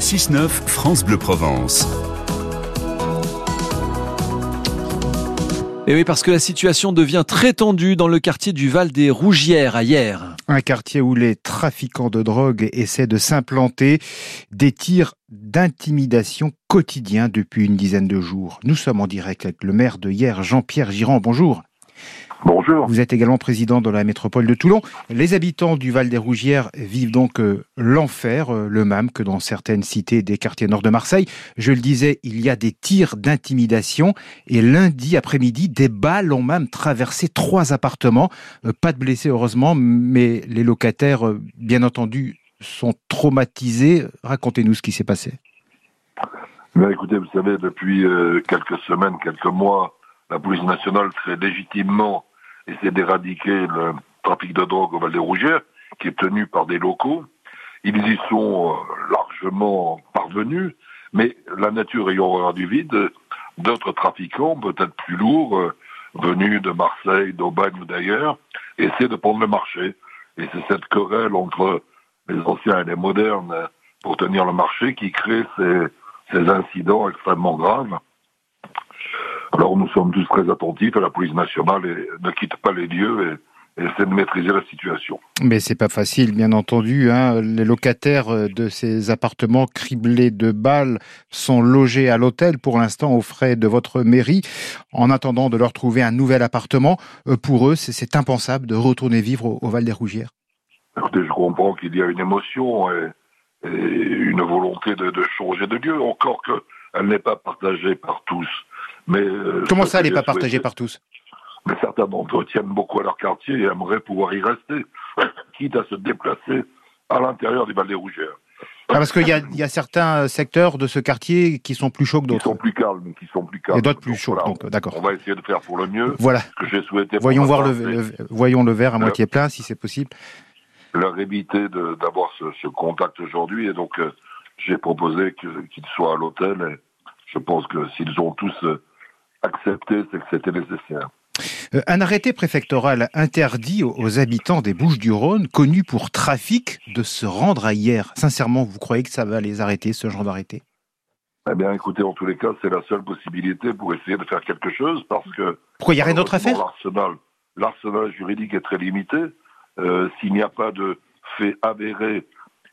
6-9, France Bleu Provence. Et oui, parce que la situation devient très tendue dans le quartier du Val des Rougières à hier. Un quartier où les trafiquants de drogue essaient de s'implanter. Des tirs d'intimidation quotidiens depuis une dizaine de jours. Nous sommes en direct avec le maire de hier, Jean-Pierre Girand. Bonjour. Bonjour. Vous êtes également président de la métropole de Toulon. Les habitants du Val des Rougières vivent donc euh, l'enfer, euh, le même que dans certaines cités des quartiers nord de Marseille. Je le disais, il y a des tirs d'intimidation et lundi après-midi, des balles ont même traversé trois appartements. Euh, pas de blessés heureusement, mais les locataires, bien entendu, sont traumatisés. Racontez-nous ce qui s'est passé. Mais écoutez, vous savez, depuis quelques semaines, quelques mois, la police nationale très légitimement essaie d'éradiquer le trafic de drogue au Val des Rougères, qui est tenu par des locaux. Ils y sont euh, largement parvenus, mais la nature ayant horreur du vide, d'autres trafiquants, peut-être plus lourds, euh, venus de Marseille, d'Aubagne ou d'ailleurs, essaient de prendre le marché. Et c'est cette querelle entre les anciens et les modernes pour tenir le marché qui crée ces incidents extrêmement graves. Alors nous sommes tous très attentifs à la police nationale et ne quitte pas les lieux et, essaie de maîtriser la situation. Mais c'est pas facile, bien entendu. Hein. Les locataires de ces appartements criblés de balles sont logés à l'hôtel pour l'instant aux frais de votre mairie, en attendant de leur trouver un nouvel appartement. Euh, pour eux, c'est impensable de retourner vivre au, Val des Rougières. Écoutez, je comprends qu'il y a une émotion et, une volonté de, de changer de lieu, encore qu'elle n'est pas partagée par tous. Euh, Comment ça, elle n'est pas partagée par tous? Mais certains d'entre eux tiennent beaucoup à leur quartier et aimeraient pouvoir y rester, quitte à se déplacer à l'intérieur des Val des Rougères. Ah, parce qu'il y, y a, certains secteurs de ce quartier qui sont plus chauds que d'autres. Qui sont plus calmes, qui sont plus calmes. Et d'autres plus chauds, donc d'accord. On va essayer de faire pour le mieux. Voilà. Que j'ai souhaité. Voyons voir le, voyons le verre à moitié plein, si c'est possible. Leur éviter d'avoir ce, ce, contact aujourd'hui, et donc euh, j'ai proposé qu'ils soient à l'hôtel. Je pense que s'ils ont tous euh, accepté, c'est que c'était nécessaire. Euh, un arrêté préfectoral interdit aux habitants des Bouches-du-Rhône, connus pour trafic, de se rendre à hier. Sincèrement, vous croyez que ça va les arrêter, ce genre d'arrêté? Eh bien, écoutez, en tous les cas, c'est la seule possibilité pour essayer de faire quelque chose, parce que... Pourquoi il n'y a rien d'autre à faire? L'arsenal juridique est très limité. Euh, s'il n'y a pas de fait avéré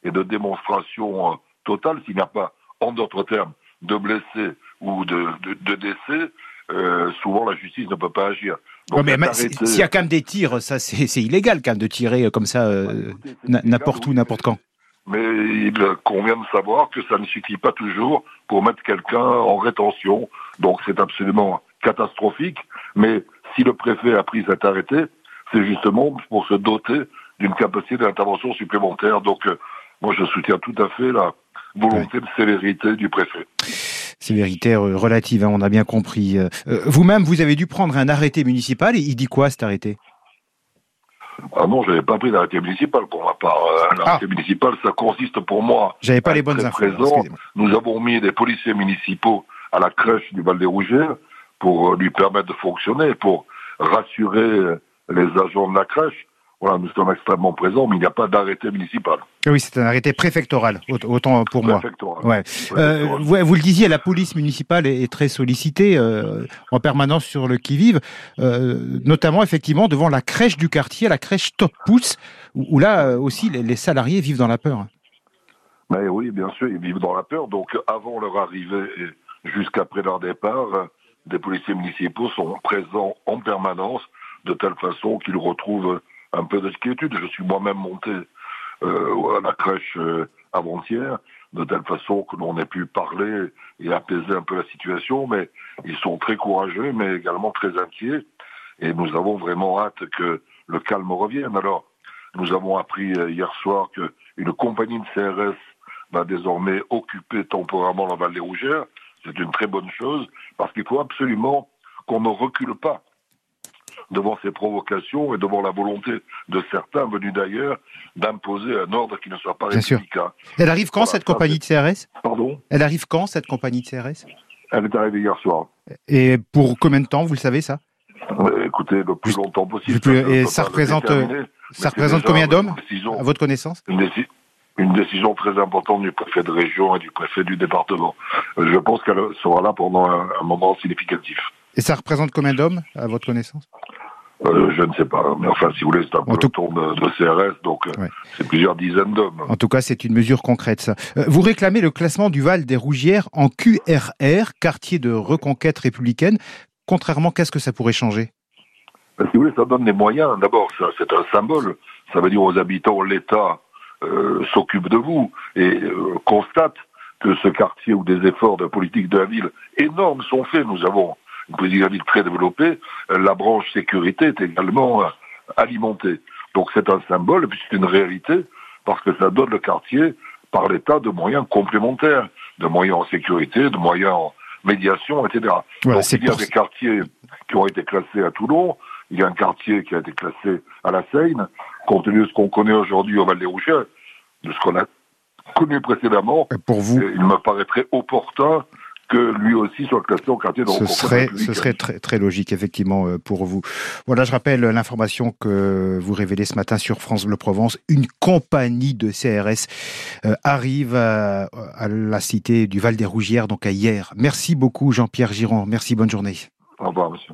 et de démonstration euh, totale, s'il n'y a pas, en d'autres termes, de blessés ou de, de décès, euh, souvent la justice ne peut pas agir. mais s'il y a quand même des tirs, ça c'est illégal quand même de tirer euh, comme ça euh, n'importe où, n'importe quand. Mais il convient de savoir que ça ne suffit pas toujours pour mettre quelqu'un en rétention. Donc c'est absolument catastrophique. Mais si le préfet a pris cet arrêté, c'est justement pour se doter d'une capacité d'intervention supplémentaire. Donc moi je soutiens tout à fait la volonté de célérité du préfet sévérité relative, hein, on a bien compris. Euh, euh, vous-même, vous avez dû prendre un arrêté municipal et il dit quoi cet arrêté? Ah non, je n'avais pas pris d'arrêté municipal pour ma part. Euh, un arrêté ah. municipal, ça consiste pour moi. J'avais pas les bonnes infos. Nous avons mis des policiers municipaux à la crèche du Val des Rougères pour lui permettre de fonctionner, pour rassurer les agents de la crèche voilà, nous sommes extrêmement présents, mais il n'y a pas d'arrêté municipal. Oui, c'est un arrêté préfectoral, autant pour moi. Ouais. Euh, vous, le disiez, la police municipale est, très sollicitée euh, en permanence sur le qui-vive, euh, notamment effectivement devant la crèche du quartier, la crèche Top Pouce, où, là aussi les, salariés vivent dans la peur. Mais oui, bien sûr, ils vivent dans la peur. Donc avant leur arrivée et jusqu'après leur départ, des policiers municipaux sont présents en permanence de telle façon qu'ils retrouvent un peu d'inquiétude. Je suis moi-même monté euh, à la crèche euh, avant-hier, de telle façon que l'on ait pu parler et apaiser un peu la situation, mais ils sont très courageux, mais également très inquiets, et nous avons vraiment hâte que le calme revienne. Alors, nous avons appris euh, hier soir qu'une compagnie de CRS va désormais occuper temporairement la Val des Rougères. C'est une très bonne chose, parce qu'il faut absolument qu'on ne recule pas devant ces provocations et devant la volonté de certains venus d'ailleurs d'imposer un ordre qui ne soit pas républicain. Elle arrive quand cette compagnie de CRS Pardon? Elle arrive quand cette compagnie de CRS Elle est arrivée hier soir. Et pour combien de temps, vous le savez ça? Écoutez, le plus longtemps possible. et ça représente, ça représente combien d'hommes, à votre connaissance? Une décision très importante du préfet de région et du préfet du département. Je pense qu'elle sera là pendant un, moment significatif. Et ça représente combien d'hommes, à votre connaissance? Euh, je ne sais pas, mais enfin, si vous voulez, c'est un peloton de, de, CRS, donc euh, c'est plusieurs dizaines d'hommes. En tout cas, c'est une mesure concrète, ça. Euh, vous réclamez le classement du Val des Rougières en QRR, quartier de reconquête républicaine. Contrairement, qu'est-ce que ça pourrait changer? Ben, Si vous voulez, ça donne des moyens. D'abord, c'est un symbole. Ça veut dire aux habitants, l'État euh, s'occupe de vous et constate que ce quartier ou des efforts de politique de la ville énormes sont faits. Nous avons une politique très développée. La branche sécurité est également euh, alimentée. Donc c'est un symbole et puis c'est une réalité parce que ça donne le quartier par l'État de moyens complémentaires, de moyens en sécurité, de moyens en médiation, etc. Donc il y a des quartiers qui ont été classés à Toulon, il y a un quartier qui a été classé à la Seine, compte tenu de ce qu'on connaît aujourd'hui au Val des Rouges, de ce qu'on a connu précédemment, pour vous, il me paraîtrait opportun que lui aussi soit classé au quartier de Ce serait, ce serait très, très logique, effectivement, euh, pour vous. Voilà, je rappelle l'information que vous révélez ce matin sur France Bleu Provence. Une compagnie de CRS euh, arrive à, à, la cité du Val des Rougières, donc à hier. Merci beaucoup, Jean-Pierre Giron. Merci, bonne journée. Au revoir, monsieur.